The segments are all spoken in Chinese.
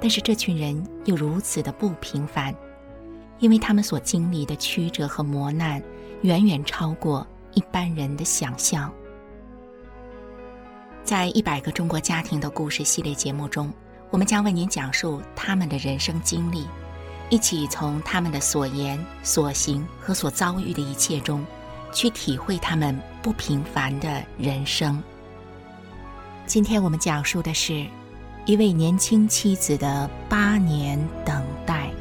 但是这群人又如此的不平凡，因为他们所经历的曲折和磨难，远远超过一般人的想象。在一百个中国家庭的故事系列节目中，我们将为您讲述他们的人生经历，一起从他们的所言、所行和所遭遇的一切中，去体会他们不平凡的人生。今天我们讲述的是。一位年轻妻子的八年等待。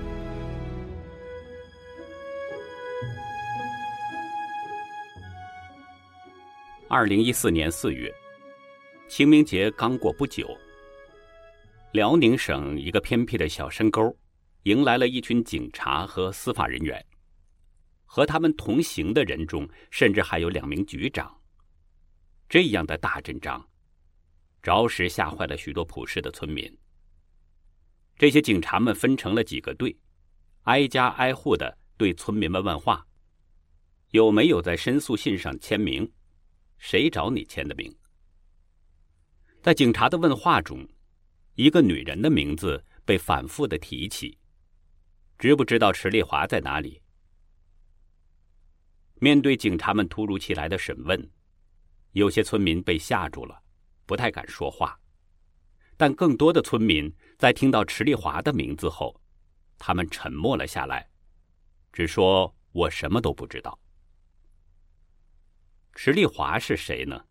二零一四年四月，清明节刚过不久，辽宁省一个偏僻的小山沟，迎来了一群警察和司法人员。和他们同行的人中，甚至还有两名局长。这样的大阵仗。着实吓坏了许多朴实的村民。这些警察们分成了几个队，挨家挨户的对村民们问话：“有没有在申诉信上签名？谁找你签的名？”在警察的问话中，一个女人的名字被反复的提起：“知不知道池丽华在哪里？”面对警察们突如其来的审问，有些村民被吓住了。不太敢说话，但更多的村民在听到池丽华的名字后，他们沉默了下来，只说：“我什么都不知道。”池丽华是谁呢？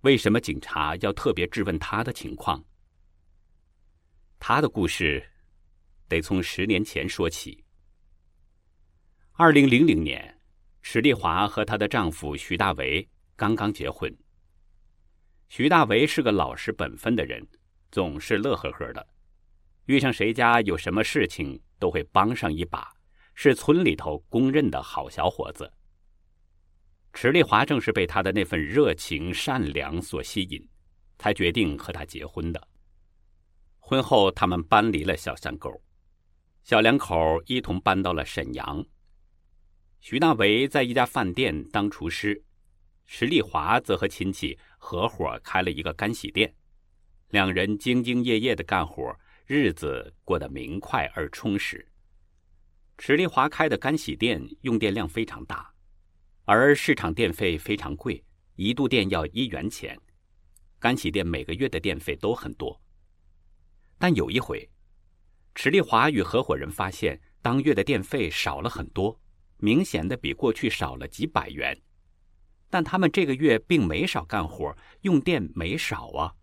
为什么警察要特别质问他的情况？他的故事得从十年前说起。二零零零年，池丽华和她的丈夫徐大为刚刚结婚。徐大为是个老实本分的人，总是乐呵呵的，遇上谁家有什么事情都会帮上一把，是村里头公认的好小伙子。池丽华正是被他的那份热情善良所吸引，才决定和他结婚的。婚后，他们搬离了小山沟，小两口一同搬到了沈阳。徐大为在一家饭店当厨师。池丽华则和亲戚合伙开了一个干洗店，两人兢兢业业的干活，日子过得明快而充实。池丽华开的干洗店用电量非常大，而市场电费非常贵，一度电要一元钱。干洗店每个月的电费都很多。但有一回，池丽华与合伙人发现当月的电费少了很多，明显的比过去少了几百元。但他们这个月并没少干活，用电没少啊。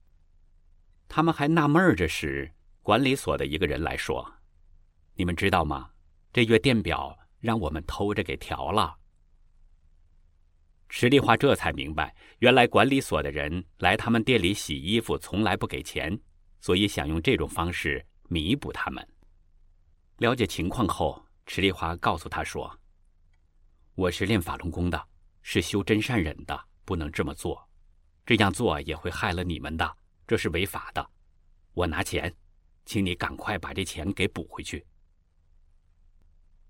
他们还纳闷着时，管理所的一个人来说：“你们知道吗？这月电表让我们偷着给调了。”池丽华这才明白，原来管理所的人来他们店里洗衣服从来不给钱，所以想用这种方式弥补他们。了解情况后，池丽华告诉他说：“我是练法轮功的。”是修真善忍的，不能这么做，这样做也会害了你们的，这是违法的。我拿钱，请你赶快把这钱给补回去。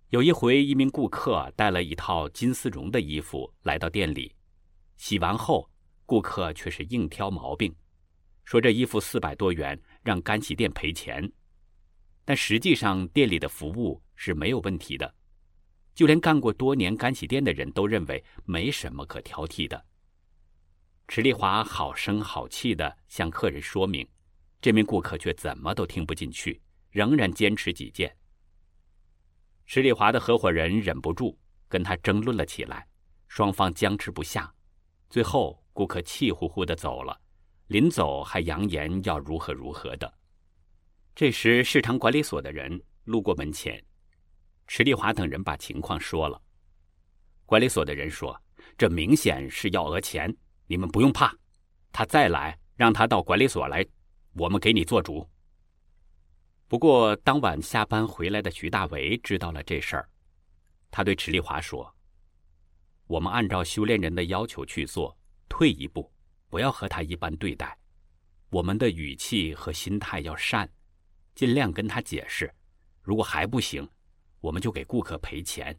有一回，一名顾客带了一套金丝绒的衣服来到店里，洗完后，顾客却是硬挑毛病，说这衣服四百多元，让干洗店赔钱。但实际上，店里的服务是没有问题的。就连干过多年干洗店的人都认为没什么可挑剔的。池丽华好声好气的向客人说明，这名顾客却怎么都听不进去，仍然坚持己见。池丽华的合伙人忍不住跟他争论了起来，双方僵持不下，最后顾客气呼呼的走了，临走还扬言要如何如何的。这时市场管理所的人路过门前。池丽华等人把情况说了，管理所的人说：“这明显是要讹钱，你们不用怕，他再来，让他到管理所来，我们给你做主。”不过当晚下班回来的徐大为知道了这事儿，他对池丽华说：“我们按照修炼人的要求去做，退一步，不要和他一般对待。我们的语气和心态要善，尽量跟他解释。如果还不行，我们就给顾客赔钱。”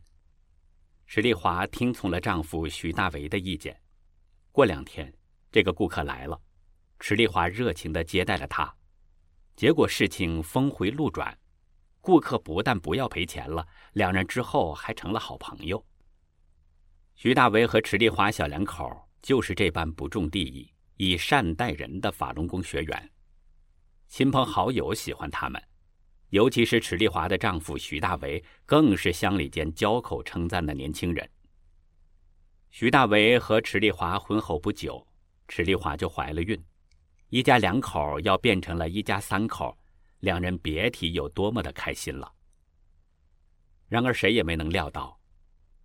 池丽华听从了丈夫徐大为的意见。过两天，这个顾客来了，池丽华热情地接待了他。结果事情峰回路转，顾客不但不要赔钱了，两人之后还成了好朋友。徐大为和池丽华小两口就是这般不重利益、以善待人的法轮功学员，亲朋好友喜欢他们，尤其是池丽华的丈夫徐大为，更是乡里间交口称赞的年轻人。徐大为和池丽华婚后不久，池丽华就怀了孕。一家两口要变成了一家三口，两人别提有多么的开心了。然而谁也没能料到，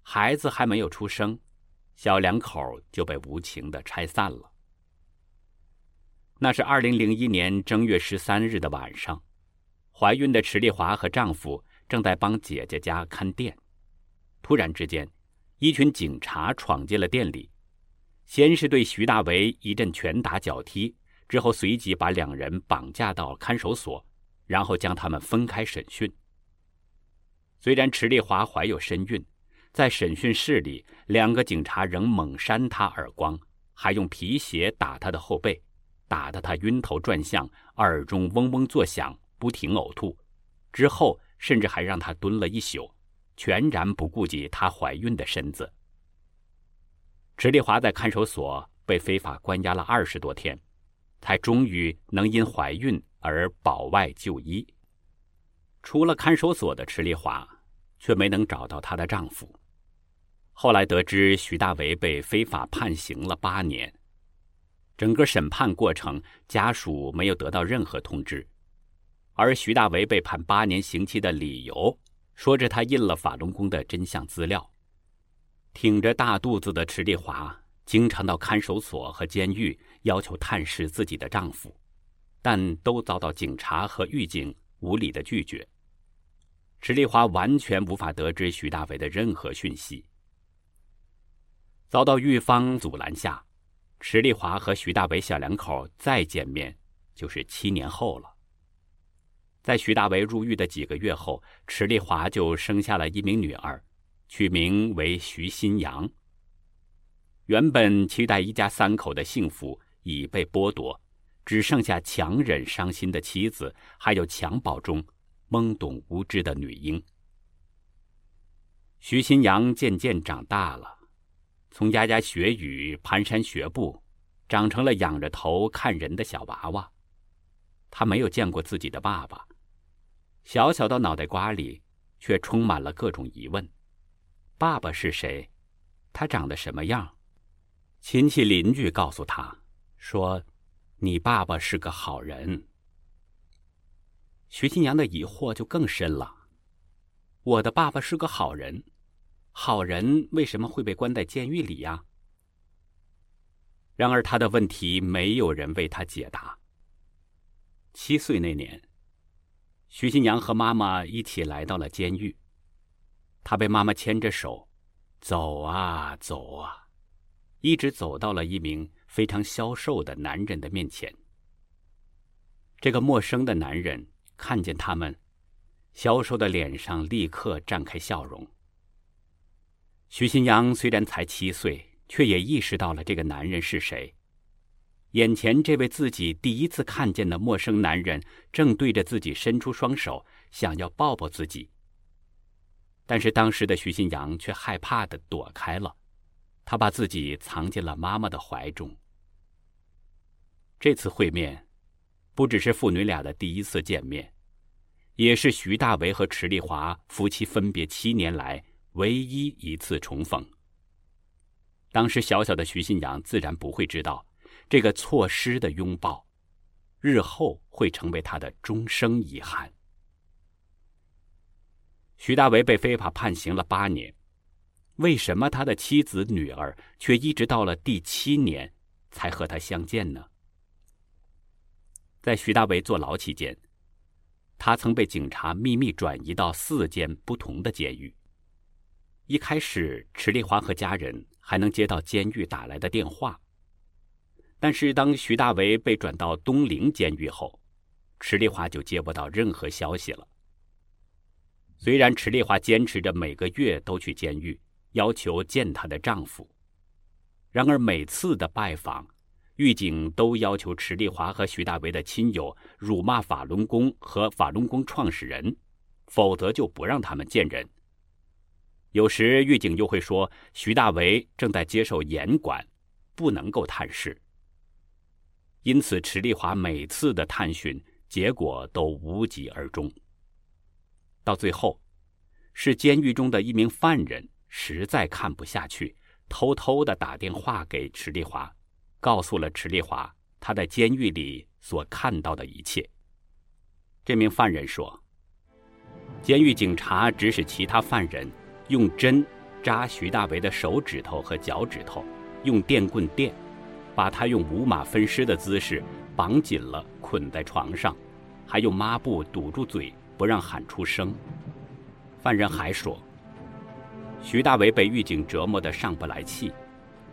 孩子还没有出生，小两口就被无情的拆散了。那是二零零一年正月十三日的晚上，怀孕的池丽华和丈夫正在帮姐姐家看店，突然之间，一群警察闯进了店里，先是对徐大为一阵拳打脚踢。之后，随即把两人绑架到看守所，然后将他们分开审讯。虽然池丽华怀有身孕，在审讯室里，两个警察仍猛扇她耳光，还用皮鞋打她的后背，打得她晕头转向，耳中嗡嗡作响，不停呕吐。之后，甚至还让她蹲了一宿，全然不顾及她怀孕的身子。池丽华在看守所被非法关押了二十多天。才终于能因怀孕而保外就医。除了看守所的池丽华，却没能找到她的丈夫。后来得知徐大为被非法判刑了八年，整个审判过程家属没有得到任何通知，而徐大为被判八年刑期的理由，说着他印了法轮功的真相资料。挺着大肚子的池丽华。经常到看守所和监狱要求探视自己的丈夫，但都遭到警察和狱警无理的拒绝。池丽华完全无法得知徐大为的任何讯息。遭到狱方阻拦下，池丽华和徐大为小两口再见面就是七年后了。在徐大为入狱的几个月后，池丽华就生下了一名女儿，取名为徐新阳。原本期待一家三口的幸福已被剥夺，只剩下强忍伤心的妻子，还有襁褓中懵懂无知的女婴。徐新阳渐渐长大了，从牙牙学语、蹒跚学步，长成了仰着头看人的小娃娃。他没有见过自己的爸爸，小小的脑袋瓜里却充满了各种疑问：爸爸是谁？他长得什么样？亲戚邻居告诉他，说：“你爸爸是个好人。”徐新阳的疑惑就更深了：“我的爸爸是个好人，好人为什么会被关在监狱里呀？”然而他的问题没有人为他解答。七岁那年，徐新阳和妈妈一起来到了监狱，他被妈妈牵着手，走啊走啊。一直走到了一名非常消瘦的男人的面前。这个陌生的男人看见他们，消瘦的脸上立刻绽开笑容。徐新阳虽然才七岁，却也意识到了这个男人是谁。眼前这位自己第一次看见的陌生男人，正对着自己伸出双手，想要抱抱自己。但是当时的徐新阳却害怕的躲开了。他把自己藏进了妈妈的怀中。这次会面，不只是父女俩的第一次见面，也是徐大为和池丽华夫妻分别七年来唯一一次重逢。当时小小的徐新阳自然不会知道，这个错失的拥抱，日后会成为他的终生遗憾。徐大为被非法判刑了八年。为什么他的妻子、女儿却一直到了第七年才和他相见呢？在徐大为坐牢期间，他曾被警察秘密转移到四间不同的监狱。一开始，池丽华和家人还能接到监狱打来的电话，但是当徐大为被转到东陵监狱后，池丽华就接不到任何消息了。虽然池丽华坚持着每个月都去监狱，要求见她的丈夫，然而每次的拜访，狱警都要求池丽华和徐大为的亲友辱骂法轮功和法轮功创始人，否则就不让他们见人。有时狱警又会说，徐大为正在接受严管，不能够探视。因此，池丽华每次的探寻结果都无疾而终。到最后，是监狱中的一名犯人实在看不下去，偷偷的打电话给池丽华，告诉了池丽华他在监狱里所看到的一切。这名犯人说，监狱警察指使其他犯人。用针扎徐大为的手指头和脚趾头，用电棍电，把他用五马分尸的姿势绑紧了，捆在床上，还用抹布堵住嘴，不让喊出声。犯人还说，徐大为被狱警折磨得上不来气，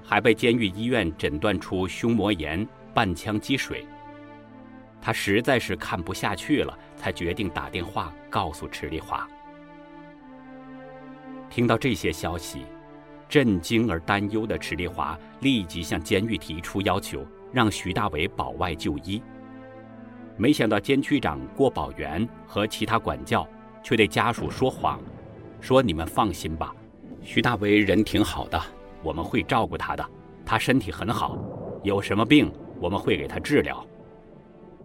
还被监狱医院诊断出胸膜炎、半腔积水。他实在是看不下去了，才决定打电话告诉池丽华。听到这些消息，震惊而担忧的池丽华立即向监狱提出要求，让徐大伟保外就医。没想到监区长郭宝元和其他管教却对家属说谎，说：“你们放心吧，徐大为人挺好的，我们会照顾他的，他身体很好，有什么病我们会给他治疗。”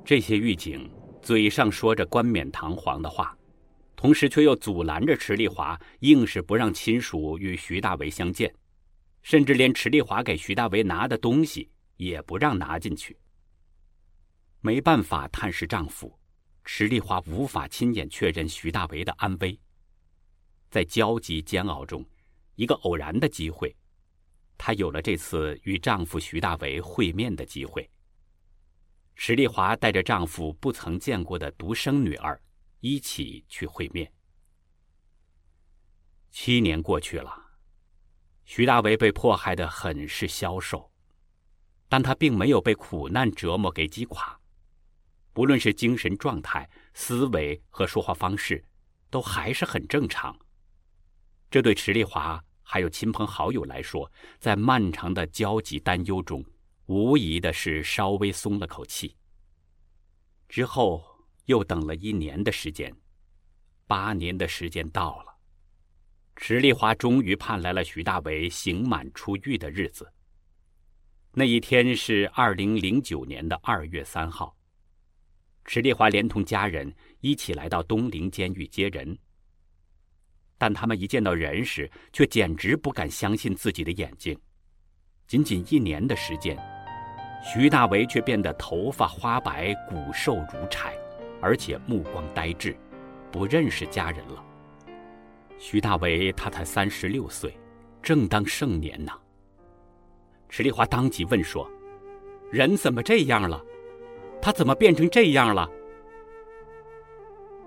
这些狱警嘴上说着冠冕堂皇的话。同时却又阻拦着池丽华，硬是不让亲属与徐大为相见，甚至连池丽华给徐大为拿的东西也不让拿进去。没办法探视丈夫，池丽华无法亲眼确认徐大为的安危。在焦急煎熬中，一个偶然的机会，她有了这次与丈夫徐大为会面的机会。池丽华带着丈夫不曾见过的独生女儿。一起去会面。七年过去了，徐大为被迫害的很是消瘦，但他并没有被苦难折磨给击垮，不论是精神状态、思维和说话方式，都还是很正常。这对池丽华还有亲朋好友来说，在漫长的焦急担忧中，无疑的是稍微松了口气。之后。又等了一年的时间，八年的时间到了，池丽华终于盼来了徐大为刑满出狱的日子。那一天是二零零九年的二月三号，池丽华连同家人一起来到东陵监狱接人。但他们一见到人时，却简直不敢相信自己的眼睛。仅仅一年的时间，徐大为却变得头发花白，骨瘦如柴。而且目光呆滞，不认识家人了。徐大为他才三十六岁，正当盛年呢。池丽华当即问说：“人怎么这样了？他怎么变成这样了？”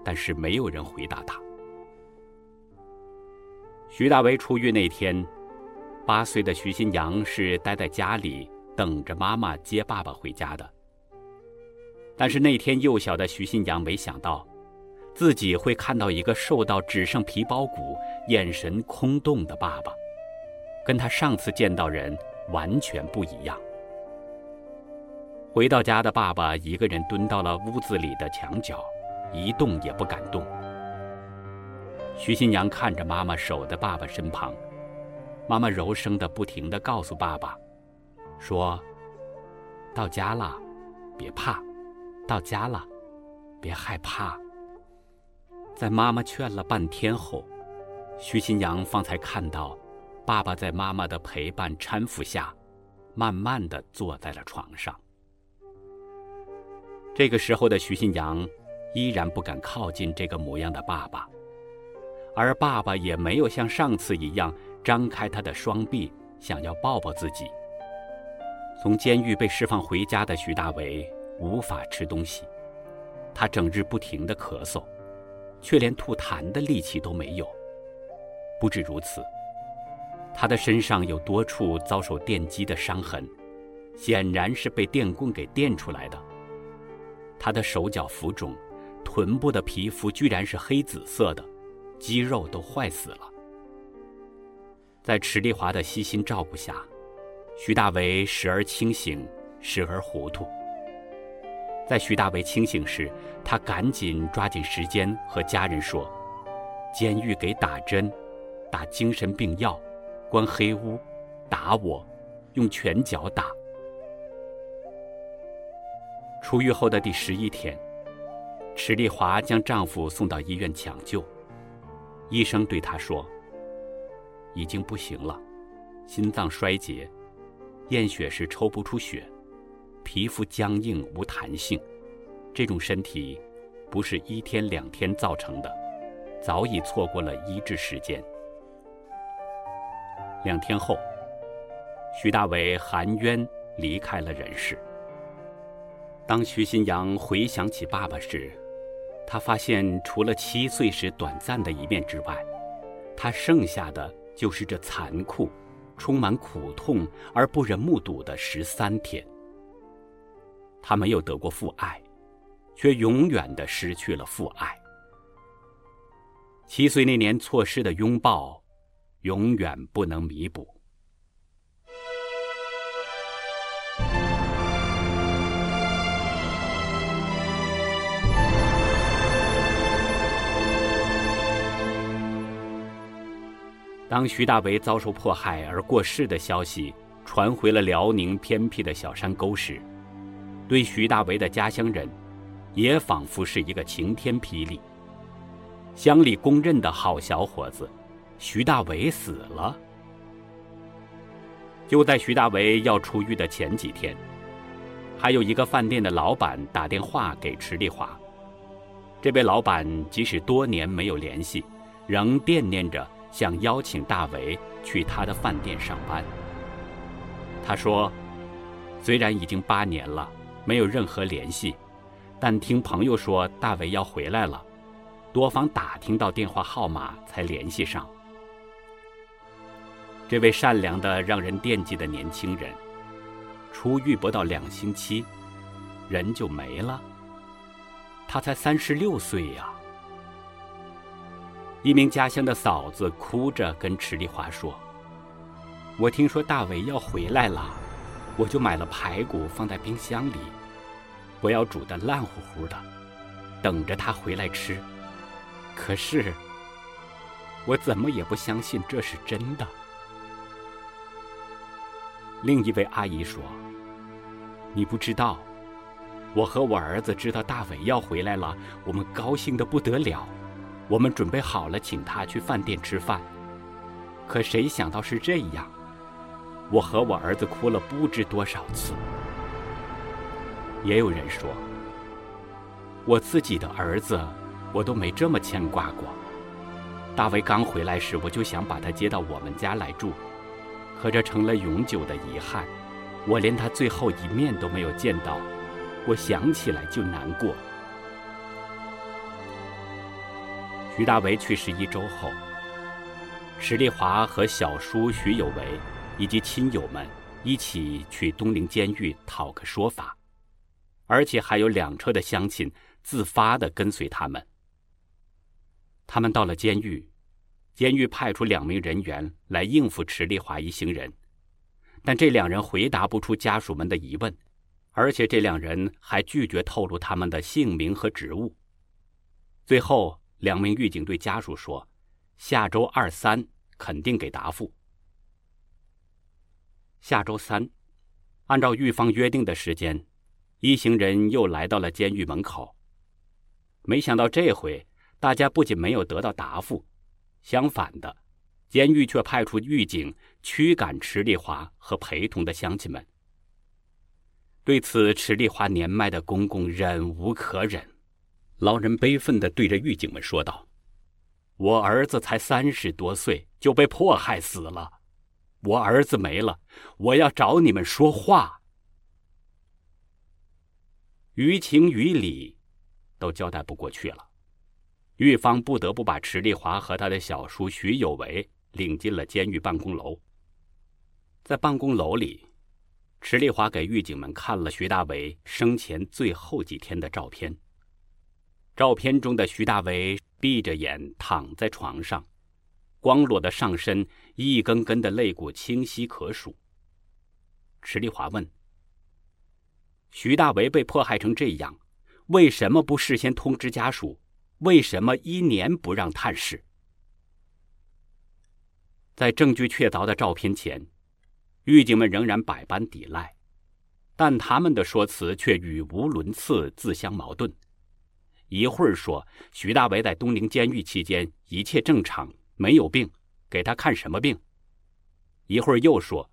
但是没有人回答他。徐大为出狱那天，八岁的徐新阳是待在家里等着妈妈接爸爸回家的。但是那天幼小的徐新阳没想到，自己会看到一个瘦到只剩皮包骨、眼神空洞的爸爸，跟他上次见到人完全不一样。回到家的爸爸一个人蹲到了屋子里的墙角，一动也不敢动。徐新阳看着妈妈守在爸爸身旁，妈妈柔声的不停的告诉爸爸，说：“到家了，别怕。”到家了，别害怕。在妈妈劝了半天后，徐新阳方才看到，爸爸在妈妈的陪伴搀扶下，慢慢的坐在了床上。这个时候的徐新阳依然不敢靠近这个模样的爸爸，而爸爸也没有像上次一样张开他的双臂，想要抱抱自己。从监狱被释放回家的徐大为。无法吃东西，他整日不停地咳嗽，却连吐痰的力气都没有。不止如此，他的身上有多处遭受电击的伤痕，显然是被电棍给电出来的。他的手脚浮肿，臀部的皮肤居然是黑紫色的，肌肉都坏死了。在池丽华的悉心照顾下，徐大为时而清醒，时而糊涂。在徐大为清醒时，他赶紧抓紧时间和家人说：“监狱给打针，打精神病药，关黑屋，打我，用拳脚打。”出狱后的第十一天，池丽华将丈夫送到医院抢救，医生对她说：“已经不行了，心脏衰竭，验血时抽不出血。”皮肤僵硬无弹性，这种身体不是一天两天造成的，早已错过了医治时间。两天后，徐大为含冤离开了人世。当徐新阳回想起爸爸时，他发现除了七岁时短暂的一面之外，他剩下的就是这残酷、充满苦痛而不忍目睹的十三天。他没有得过父爱，却永远的失去了父爱。七岁那年错失的拥抱，永远不能弥补。当徐大为遭受迫害而过世的消息传回了辽宁偏僻的小山沟时，对徐大为的家乡人，也仿佛是一个晴天霹雳。乡里公认的好小伙子，徐大为死了。就在徐大为要出狱的前几天，还有一个饭店的老板打电话给池丽华。这位老板即使多年没有联系，仍惦念着想邀请大为去他的饭店上班。他说：“虽然已经八年了。”没有任何联系，但听朋友说大伟要回来了，多方打听到电话号码才联系上。这位善良的、让人惦记的年轻人，出狱不到两星期，人就没了。他才三十六岁呀！一名家乡的嫂子哭着跟池丽华说：“我听说大伟要回来了。”我就买了排骨放在冰箱里，我要煮的烂乎乎的，等着他回来吃。可是，我怎么也不相信这是真的。另一位阿姨说：“你不知道，我和我儿子知道大伟要回来了，我们高兴的不得了，我们准备好了请他去饭店吃饭。可谁想到是这样。”我和我儿子哭了不知多少次。也有人说，我自己的儿子，我都没这么牵挂过。大为刚回来时，我就想把他接到我们家来住，可这成了永久的遗憾。我连他最后一面都没有见到，我想起来就难过。徐大为去世一周后，史丽华和小叔徐有为。以及亲友们一起去东陵监狱讨个说法，而且还有两车的乡亲自发的跟随他们。他们到了监狱，监狱派出两名人员来应付池丽华一行人，但这两人回答不出家属们的疑问，而且这两人还拒绝透露他们的姓名和职务。最后，两名狱警对家属说：“下周二三肯定给答复。”下周三，按照狱方约定的时间，一行人又来到了监狱门口。没想到这回，大家不仅没有得到答复，相反的，监狱却派出狱警驱赶池丽华和陪同的乡亲们。对此，池丽华年迈的公公忍无可忍，老人悲愤地对着狱警们说道：“我儿子才三十多岁，就被迫害死了。”我儿子没了，我要找你们说话。于情于理，都交代不过去了。狱方不得不把池丽华和他的小叔徐有为领进了监狱办公楼。在办公楼里，池丽华给狱警们看了徐大为生前最后几天的照片。照片中的徐大为闭着眼躺在床上，光裸的上身，一根根的肋骨清晰可数。池丽华问：“徐大为被迫害成这样，为什么不事先通知家属？”为什么一年不让探视？在证据确凿的照片前，狱警们仍然百般抵赖，但他们的说辞却语无伦次，自相矛盾。一会儿说徐大为在东宁监狱期间一切正常，没有病，给他看什么病？一会儿又说，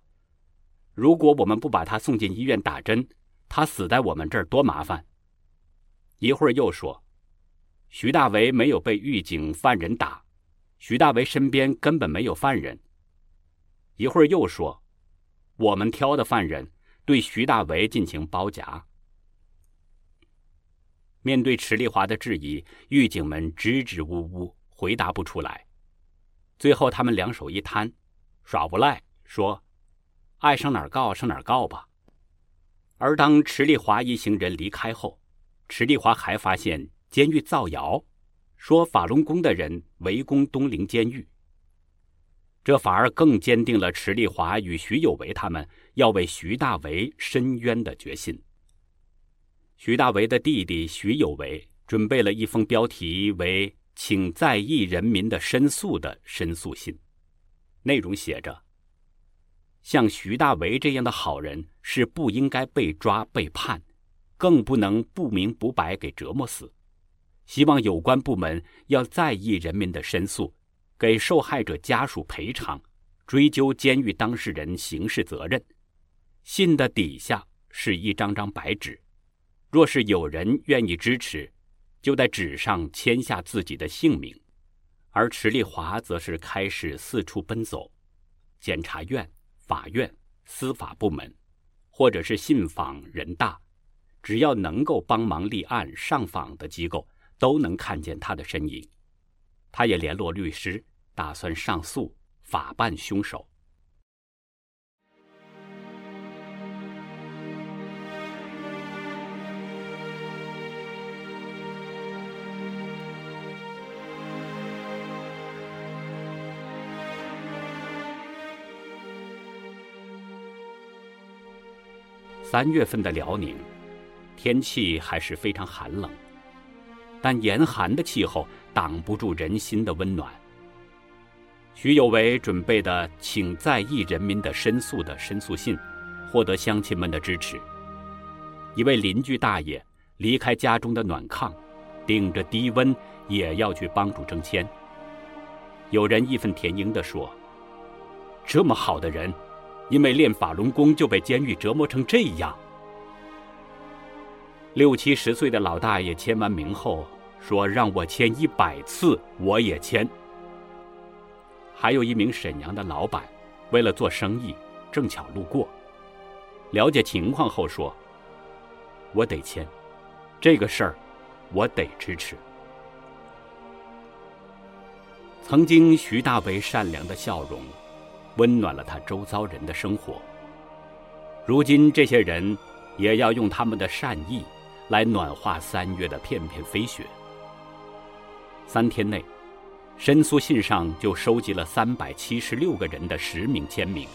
如果我们不把他送进医院打针，他死在我们这儿多麻烦。一会儿又说。徐大为没有被狱警犯人打，徐大为身边根本没有犯人。一会儿又说，我们挑的犯人对徐大为进行包夹。面对池丽华的质疑，狱警们支支吾吾，回答不出来。最后，他们两手一摊，耍无赖，说：“爱上哪儿告上哪儿告吧。”而当池丽华一行人离开后，池丽华还发现。监狱造谣，说法轮功的人围攻东陵监狱，这反而更坚定了池丽华与徐有为他们要为徐大为伸冤的决心。徐大为的弟弟徐有为准备了一封标题为“请在意人民的申诉”的申诉信，内容写着：“像徐大为这样的好人是不应该被抓被判，更不能不明不白给折磨死。”希望有关部门要在意人民的申诉，给受害者家属赔偿，追究监狱当事人刑事责任。信的底下是一张张白纸，若是有人愿意支持，就在纸上签下自己的姓名。而池丽华则是开始四处奔走，检察院、法院、司法部门，或者是信访人大，只要能够帮忙立案上访的机构。都能看见他的身影，他也联络律师，打算上诉，法办凶手。三月份的辽宁，天气还是非常寒冷。但严寒的气候挡不住人心的温暖。徐有为准备的“请在役人民的申诉”的申诉信，获得乡亲们的支持。一位邻居大爷离开家中的暖炕，顶着低温也要去帮助征迁。有人义愤填膺地说：“这么好的人，因为练法轮功就被监狱折磨成这样。”六七十岁的老大爷签完名后说：“让我签一百次，我也签。”还有一名沈阳的老板，为了做生意，正巧路过，了解情况后说：“我得签，这个事儿，我得支持。”曾经徐大为善良的笑容，温暖了他周遭人的生活。如今这些人也要用他们的善意。来暖化三月的片片飞雪。三天内，申诉信上就收集了三百七十六个人的实名签名，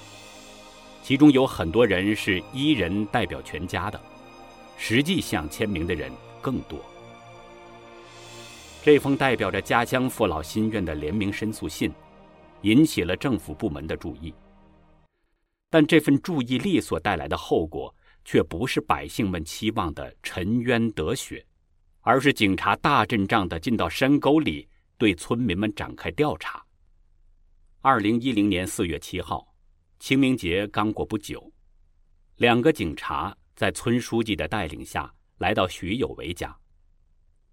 其中有很多人是一人代表全家的，实际想签名的人更多。这封代表着家乡父老心愿的联名申诉信，引起了政府部门的注意。但这份注意力所带来的后果，却不是百姓们期望的沉冤得雪，而是警察大阵仗的进到山沟里，对村民们展开调查。二零一零年四月七号，清明节刚过不久，两个警察在村书记的带领下来到徐有为家，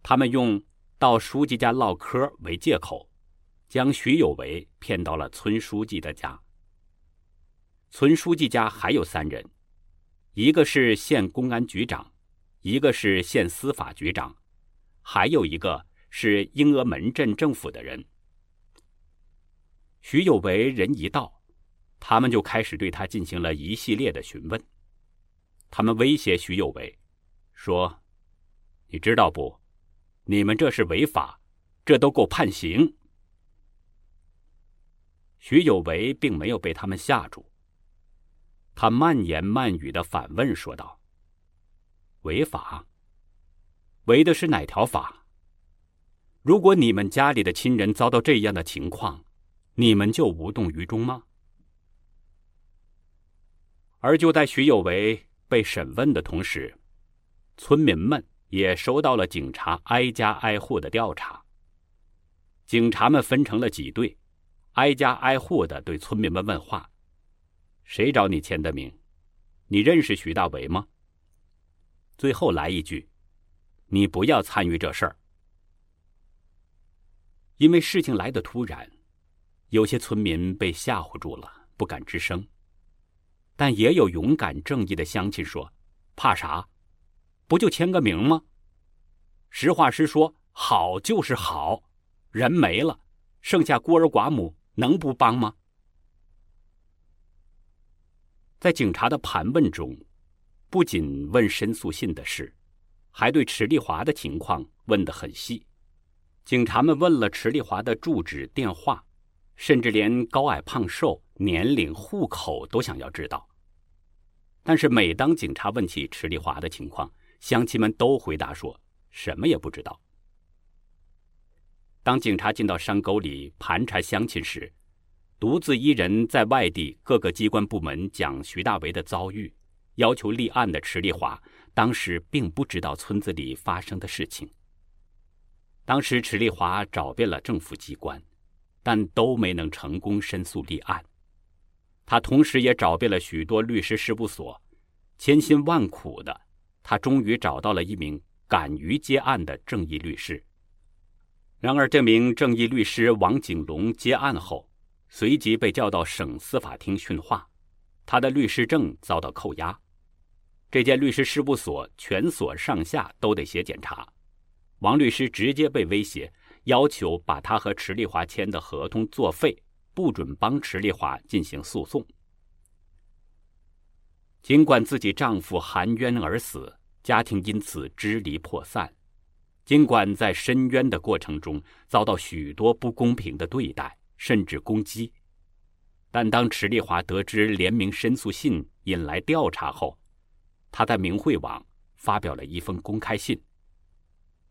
他们用到书记家唠嗑为借口，将徐有为骗到了村书记的家。村书记家还有三人。一个是县公安局长，一个是县司法局长，还有一个是英峨门镇政府的人。徐有为人一到，他们就开始对他进行了一系列的询问。他们威胁徐有为，说：“你知道不？你们这是违法，这都够判刑。”徐有为并没有被他们吓住，他慢言慢语的反问说道：“违法？违的是哪条法？如果你们家里的亲人遭到这样的情况，你们就无动于衷吗？”而就在徐有为被审问的同时，村民们也收到了警察挨家挨户的调查。警察们分成了几队，挨家挨户的对村民们问话：“谁找你签的名？你认识徐大为吗？”最后来一句：“你不要参与这事儿。”因为事情来得突然，有些村民被吓唬住了，不敢吱声。但也有勇敢正义的乡亲说：“怕啥？不就签个名吗？实话实说，好就是好。人没了，剩下孤儿寡母，能不帮吗？”在警察的盘问中，不仅问申诉信的事，还对池丽华的情况问得很细。警察们问了池丽华的住址、电话，甚至连高矮胖瘦。年龄、户口都想要知道，但是每当警察问起池丽华的情况，乡亲们都回答说什么也不知道。当警察进到山沟里盘查乡亲时，独自一人在外地各个机关部门讲徐大为的遭遇，要求立案的池丽华，当时并不知道村子里发生的事情。当时池丽华找遍了政府机关，但都没能成功申诉立案。他同时也找遍了许多律师事务所，千辛万苦的，他终于找到了一名敢于接案的正义律师。然而，这名正义律师王景龙接案后，随即被叫到省司法厅训话，他的律师证遭到扣押。这间律师事务所全所上下都得写检查，王律师直接被威胁，要求把他和池丽华签的合同作废。不准帮池丽华进行诉讼。尽管自己丈夫含冤而死，家庭因此支离破散；尽管在申冤的过程中遭到许多不公平的对待，甚至攻击，但当池丽华得知联名申诉信引来调查后，他在明慧网发表了一封公开信。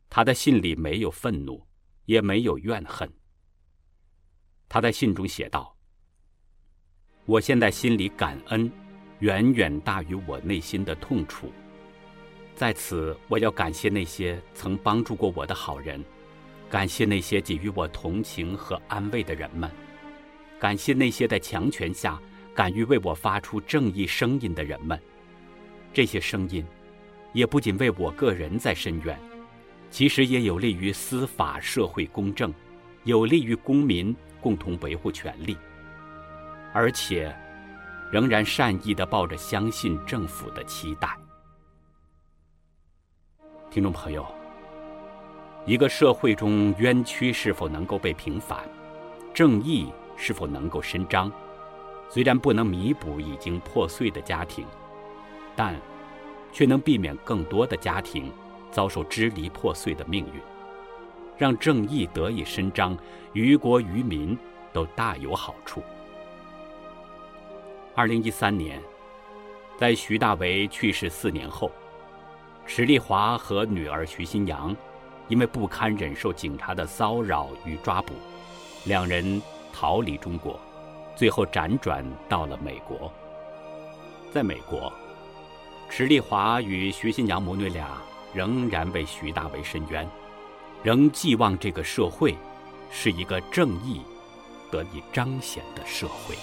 他的信里没有愤怒，也没有怨恨。他在信中写道：“我现在心里感恩，远远大于我内心的痛楚。在此，我要感谢那些曾帮助过我的好人，感谢那些给予我同情和安慰的人们，感谢那些在强权下敢于为我发出正义声音的人们。这些声音，也不仅为我个人在申冤，其实也有利于司法社会公正，有利于公民。”共同维护权利，而且仍然善意地抱着相信政府的期待。听众朋友，一个社会中冤屈是否能够被平反，正义是否能够伸张，虽然不能弥补已经破碎的家庭，但却能避免更多的家庭遭受支离破碎的命运。让正义得以伸张，于国于民都大有好处。二零一三年，在徐大为去世四年后，池丽华和女儿徐新阳因为不堪忍受警察的骚扰与抓捕，两人逃离中国，最后辗转到了美国。在美国，池丽华与徐新阳母女俩仍然为徐大为申冤。仍寄望这个社会是一个正义得以彰显的社会。